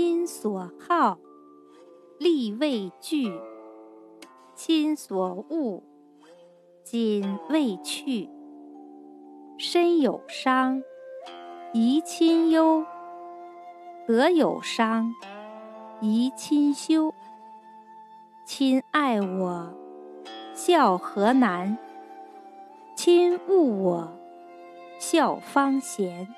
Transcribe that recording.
亲所好力为具亲所恶谨为去身有伤贻亲忧德有伤贻亲羞亲爱我孝何难亲恶我孝方贤